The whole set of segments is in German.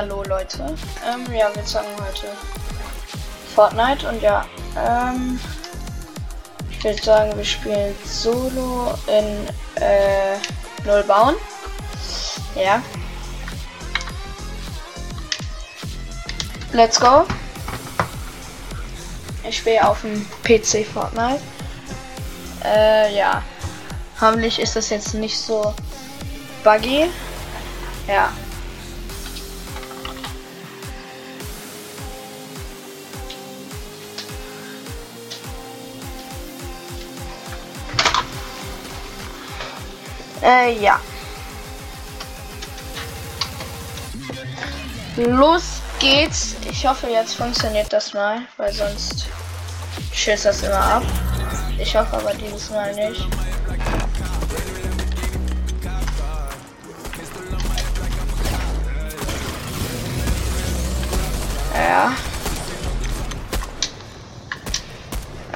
Hallo Leute. Ähm, ja, wir zocken heute Fortnite und ja, ähm, ich würde sagen, wir spielen Solo in äh, Null bauen. Ja. Let's go. Ich spiele auf dem PC Fortnite. Äh, ja. Hoffentlich ist das jetzt nicht so buggy. Ja. Äh, ja. Los geht's. Ich hoffe, jetzt funktioniert das mal, weil sonst schießt das immer ab. Ich hoffe aber dieses Mal nicht. Ja.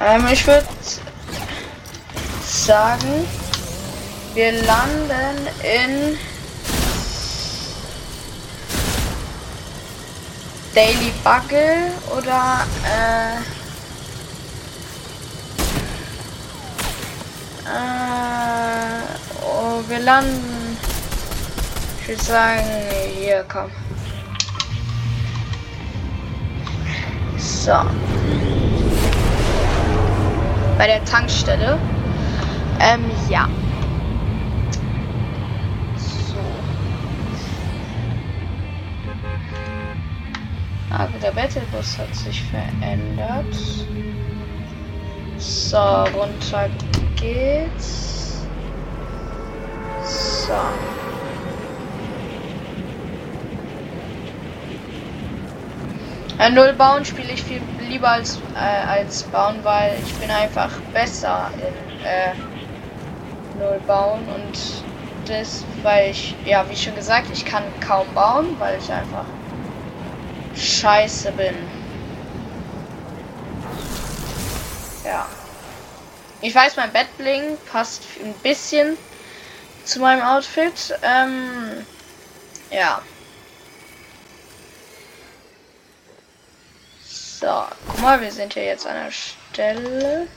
Ähm, ich würde sagen, wir landen in Daily Bugle oder äh, äh, oh, wir landen. Ich würde sagen, hier komm. So. Bei der Tankstelle. Ähm, ja. Aber der Battlebus hat sich verändert. So, runter geht's. So. Äh, Null bauen spiele ich viel lieber als, äh, als bauen, weil ich bin einfach besser in äh, Null bauen und das, weil ich, ja, wie schon gesagt, ich kann kaum bauen, weil ich einfach scheiße bin. Ja. Ich weiß, mein Bettbling passt ein bisschen zu meinem Outfit. Ähm, ja. So, guck mal, wir sind hier jetzt an der Stelle.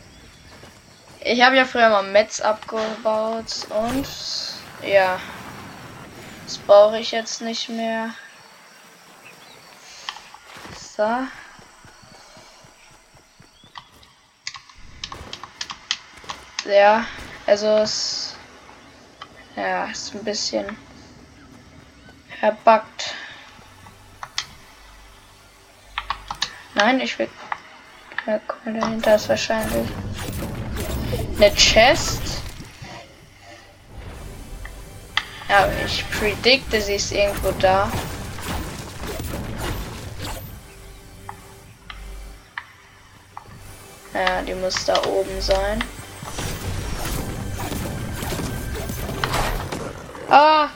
Ich habe ja früher mal Metz abgebaut und ja, das brauche ich jetzt nicht mehr. So. Ja, also es ja, ist ein bisschen verbuggt. Nein, ich will. Ja, guck mal, dahinter ist wahrscheinlich eine Chest. Ja, ich predikte, sie ist irgendwo da. Die muss da oben sein. Ah!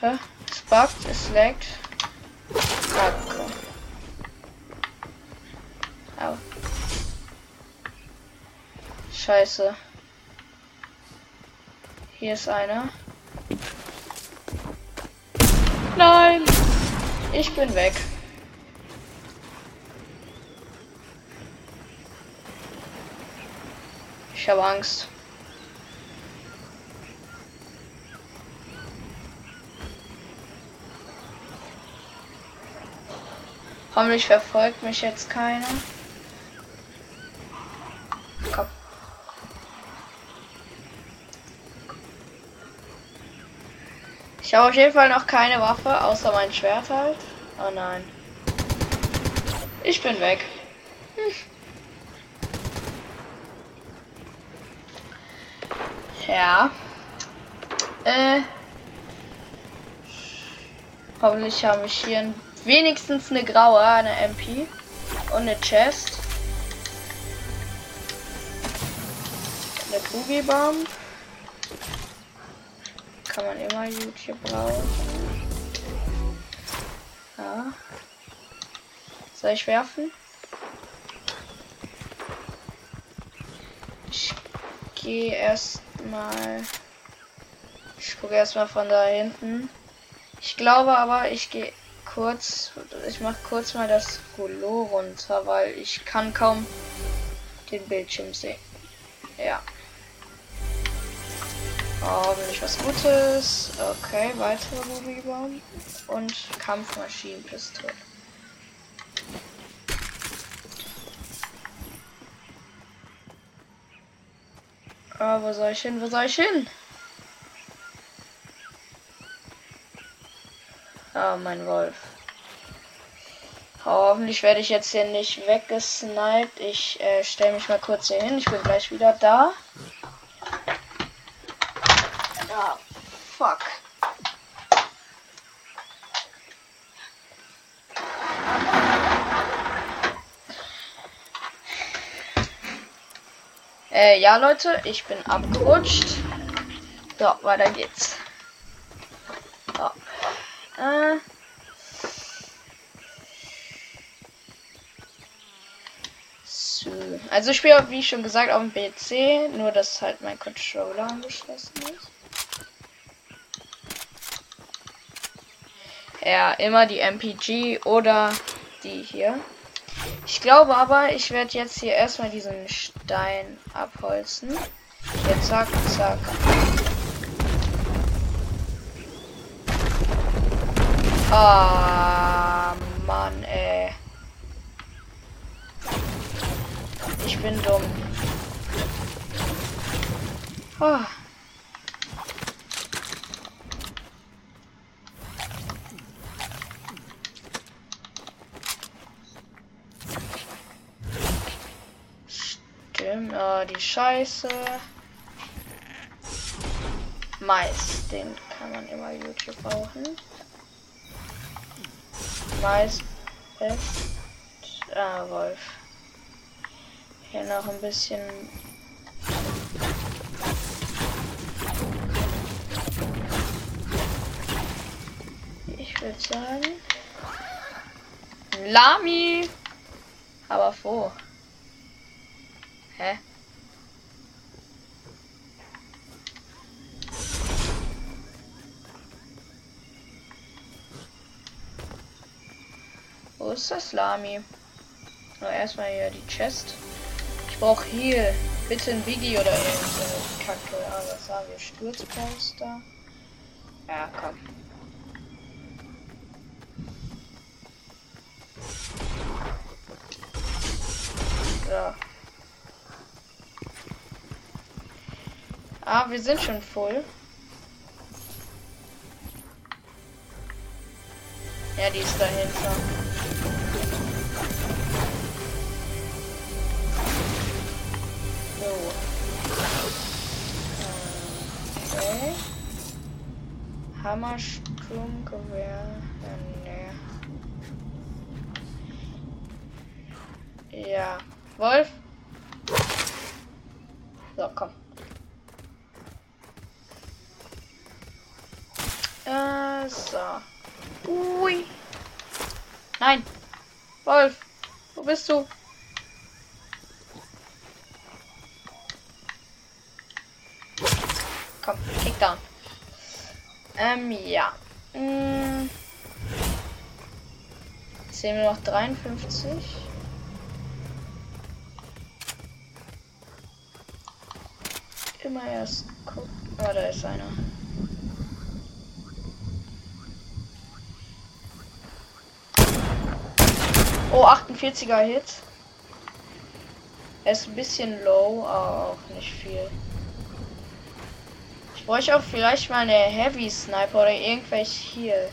Hä? Es buggt, es laggt. Kacke. Au. Scheiße. Hier ist einer. Nein! Ich bin weg. Ich habe Angst. Hoffentlich verfolgt mich jetzt keiner. Komm. Ich habe auf jeden Fall noch keine Waffe, außer mein Schwert halt. Oh nein. Ich bin weg. Hm. Ja. Äh. Hoffentlich habe ich hier wenigstens eine graue, eine MP und eine Chest. Eine Boogie Bomb. Kann man immer gut hier brauchen. Ja. Soll ich werfen? Ich gehe erst mal. Ich gucke erstmal von da hinten. Ich glaube aber, ich gehe kurz, ich mache kurz mal das Rollo runter, weil ich kann kaum den Bildschirm sehen. Ja. Oh, hoffentlich was Gutes. Okay, weitere Ruby-Bomben. Und Kampfmaschinenpistole. Ah, wo soll ich hin? Wo soll ich hin? Ah, mein Wolf. Hoffentlich werde ich jetzt hier nicht weggesniped. Ich äh, stelle mich mal kurz hier hin. Ich bin gleich wieder da. Ah, fuck. Äh, ja, Leute, ich bin abgerutscht. So, weiter geht's. So. Äh. So. Also ich spiele, wie schon gesagt, auf dem PC, nur dass halt mein Controller angeschlossen ist. Ja, immer die MPG oder die hier. Ich glaube aber, ich werde jetzt hier erstmal diesen Stein abholzen. Jetzt zack, zack. Ah, Mann, ey. Ich bin dumm. Oh. Oh, die Scheiße. Mais, den kann man immer YouTube brauchen. Mais, Best, ah, Wolf. Hier noch ein bisschen. Ich würde sagen. Lami! Aber vor. Hä? Wo ist das Lami? Nur erstmal hier die Chest. Ich brauche hier bitte ein Video oder irgendeine Kacke. Aber was haben wir? Sturzposter. Ja, komm. So. Ah, wir sind schon voll. Ja, die ist dahinter. So. Okay. Hammersturmgewehr. Ja, nee. Ja. Wolf? So, komm. Äh, so. Ui. Nein. Wolf. Wo bist du? Komm, kick down. Ähm, ja. Hm. Sehen wir noch 53. Immer erst gucken. Ah, da ist einer. Oh, 48er Hit. Er ist ein bisschen low, aber auch nicht viel. Ich bräuchte auch vielleicht mal eine Heavy Sniper oder irgendwelche hier.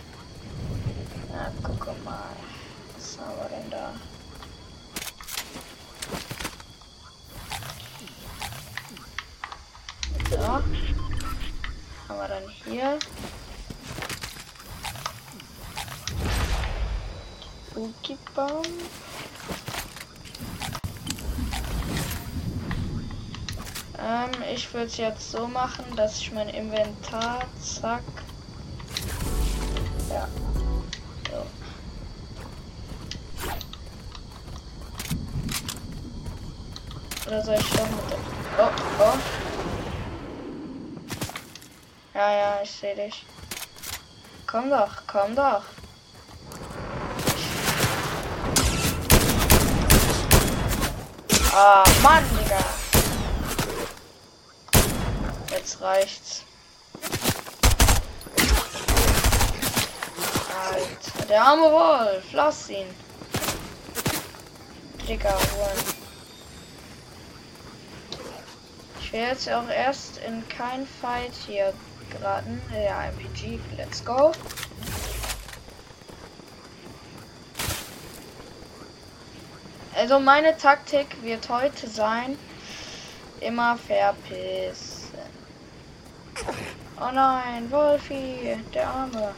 Na, guck mal. Was haben wir denn da? So. Haben wir dann hier. Spooky-Baum. Ähm, ich würde es jetzt so machen, dass ich mein Inventar, zack. Ja. So. Oder soll ich doch mit dem... Oh, oh. Ja, ja, ich sehe dich. Komm doch, komm doch. Ah, Mann, Digga. Jetzt reicht's. Alter, der arme Wolf, lass ihn. Digga, holen. Ich will jetzt auch erst in kein Fight hier geraten. Ja, MPG, let's go. Also meine Taktik wird heute sein, immer verpissen. Oh nein, Wolfi, der Arme.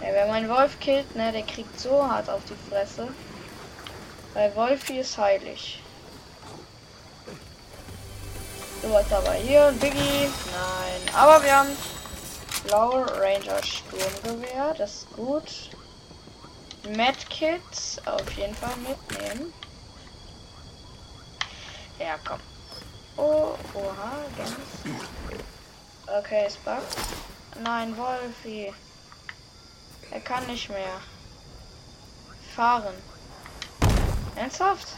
Ja, wer meinen Wolf killt, ne, der kriegt so hart auf die Fresse. Weil Wolfi ist heilig. So was aber hier ein Biggie. Nein, aber wir haben blaue Ranger Sturmgewehr, das ist gut. Medkits auf jeden Fall mitnehmen. Ja, komm. Oh, oha, ganz. Okay, es buggt. Nein, Wolfi. Er kann nicht mehr. Fahren. Ernsthaft?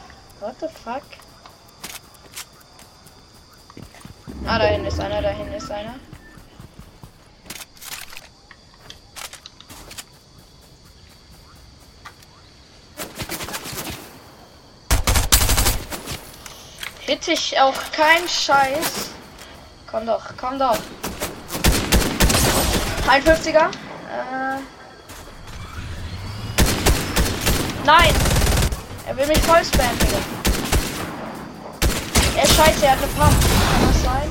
What the fuck? Ah, da hinten ist einer, da hinten ist einer. Hit ich auch kein Scheiß. Komm doch, komm doch. 51er. Äh. Nein! Er will mich voll spammen, Digga. Er scheiße, er hat eine Pump. Kann das sein?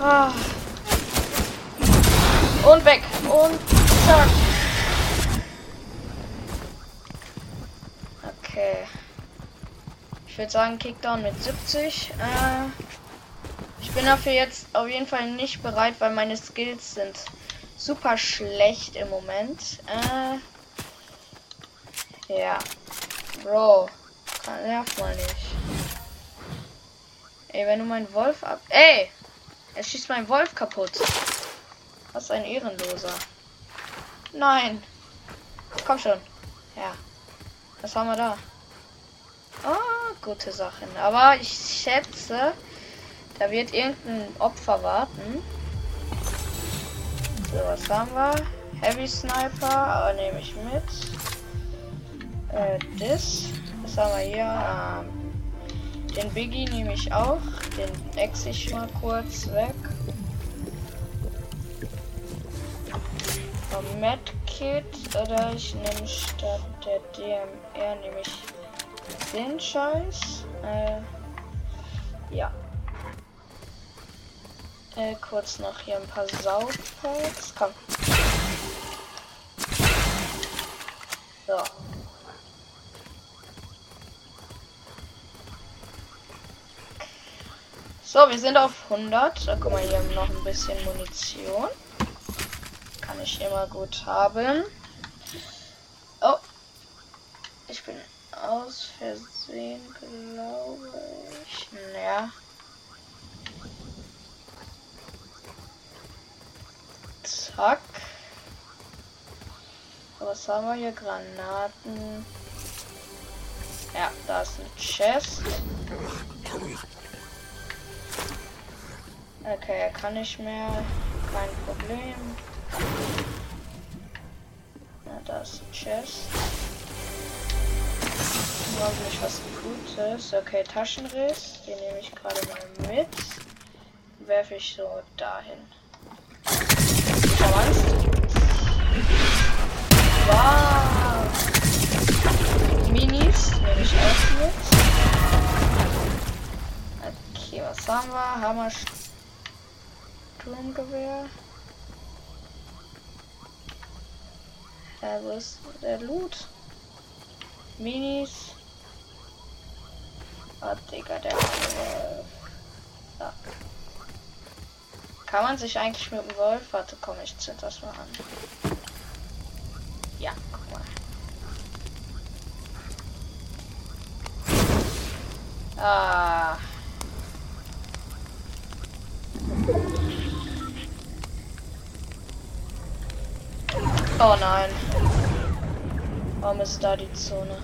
Ah. Und weg. Und zack. Okay. Ich würde sagen, Kickdown mit 70. Äh, ich bin dafür jetzt auf jeden Fall nicht bereit, weil meine Skills sind super schlecht im Moment. Äh, ja. Bro. Nerv mal nicht. Ey, wenn du meinen Wolf ab. Ey! Er schießt meinen Wolf kaputt. Was ein Ehrenloser. Nein. Komm schon. Ja. Was haben wir da? Ah, gute Sachen. Aber ich schätze, da wird irgendein Opfer warten. So, was haben wir? Heavy Sniper, aber nehme ich mit. Äh, das. Was haben wir hier? Ähm, den Biggie nehme ich auch. Den ex ich mal kurz weg. Medkit oder ich nehme statt der DMR nehme ich den Scheiß. Äh, ja. Äh, kurz noch hier ein paar Saugpacks. Komm. So. So, wir sind auf 100. Da guck mal, hier noch ein bisschen Munition. Kann ich immer gut haben. Oh. Ich bin aus Versehen, glaube ich. Naja. Zack. Was haben wir hier? Granaten. Ja, da ist ein Chest. Okay, er kann nicht mehr. Kein Problem. Ja, da ist ein Chest hoffentlich was Gutes. Okay, Taschenriss. Den nehme ich gerade mal mit. Werfe ich so dahin. Angst. Wow. Minis nehme ich auch mit. Okay, was haben wir? Hammer Sturmgewehr. Ja, wo ist der Loot? Minis. Oh, Digga, der Wolf. Kann man sich eigentlich mit dem Wolf? Warte, komm, ich zieh das mal an. Ja, guck mal. Ah. Oh nein. Warum ist da die Zone?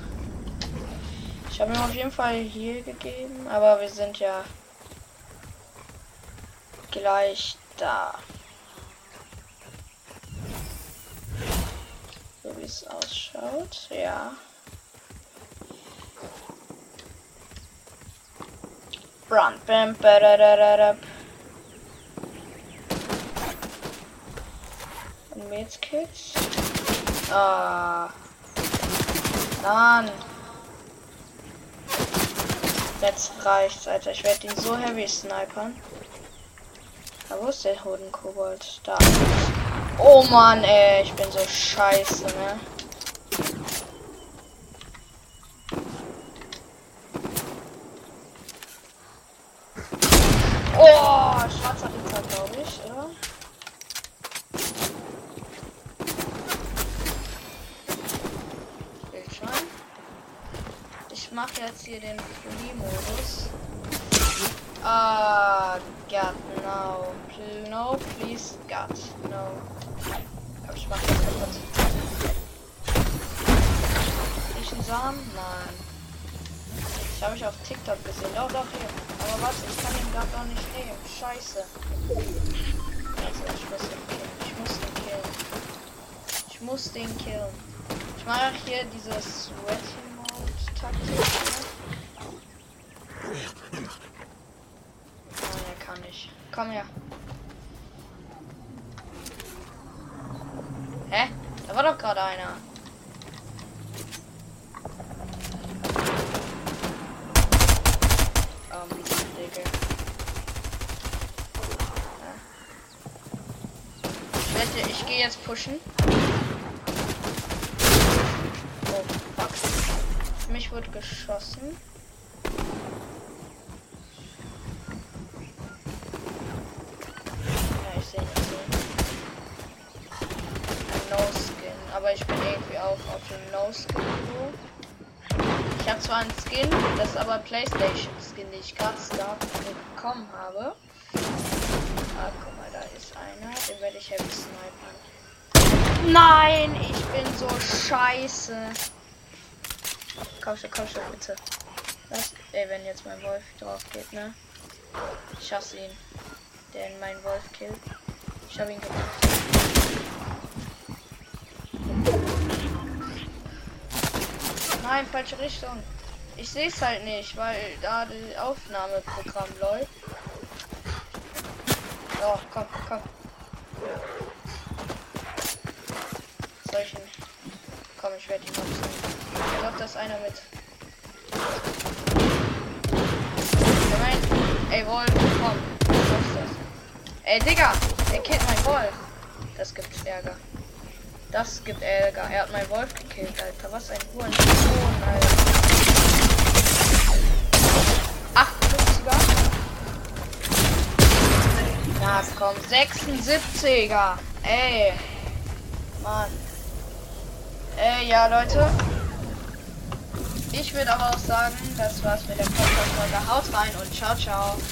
Ich habe ihm auf jeden Fall hier gegeben, aber wir sind ja gleich da. So wie es ausschaut, ja. Run, bam. Und Mädels. Ah. Mann. Jetzt reicht's, Alter. Ich werde ihn so heavy snipern. Da wo ist der Hodenkobold? Da. Oh Mann, ey. Ich bin so scheiße, ne? Oh, schwarzer Ritter, glaube ich, oder? Bildschirm. Ich mache jetzt hier den Free-Modus. Ah, God, no. No, please, God, no. Aber ich mach das kaputt. Riechen Samen? Nein. Das habe ich auf TikTok gesehen. Doch, doch, hier. Aber was? Ich kann ihn gerade noch nicht nehmen. Scheiße. Also, ich muss ihn killen. Ich muss ihn killen. Ich muss den killen. Ich mache hier dieses Sweaty Mode Taktik. Ne? Nein, er kann nicht. Komm her. War doch gerade einer. Ähm, Digga. Ja. Ich gehe jetzt pushen. Oh, fuck. Mich wird geschossen. Ja, ich sehe nicht so. Ein No-Skin. Aber ich bin irgendwie auch auf dem No-Skin-Niveau. Ich habe zwar einen Skin, das ist aber PlayStation-Skin, den ich gerade da bekommen habe. Ah, guck mal, da ist einer. Den werde ich heavy snipern. Nein, ich bin so scheiße. Komm schon, komm schon, bitte. Was? Ey, wenn jetzt mein Wolf drauf geht, ne? Ich hasse ihn. Der in meinen Wolf killt. Ich habe ihn gemacht. Nein, falsche Richtung. Ich sehe es halt nicht, weil da das Aufnahmeprogramm läuft. So, komm, komm. Soll ich ihn? Komm, ich werde ihn nutzen. Ich glaube, da ist einer mit. Nein. Ey, Wolf, komm. Was ist das? Ey, Digga, er killt mein Wolf. Das gibt Ärger. Das gibt Ärger. Er hat meinen Wolf gekillt, Alter. Was ein Hurensohn, Alter. Na komm, 76er. Ey. Mann. Ey, ja, Leute. Ich würde aber auch sagen, das war's mit der Podcast-Folge. Haut rein und ciao, ciao.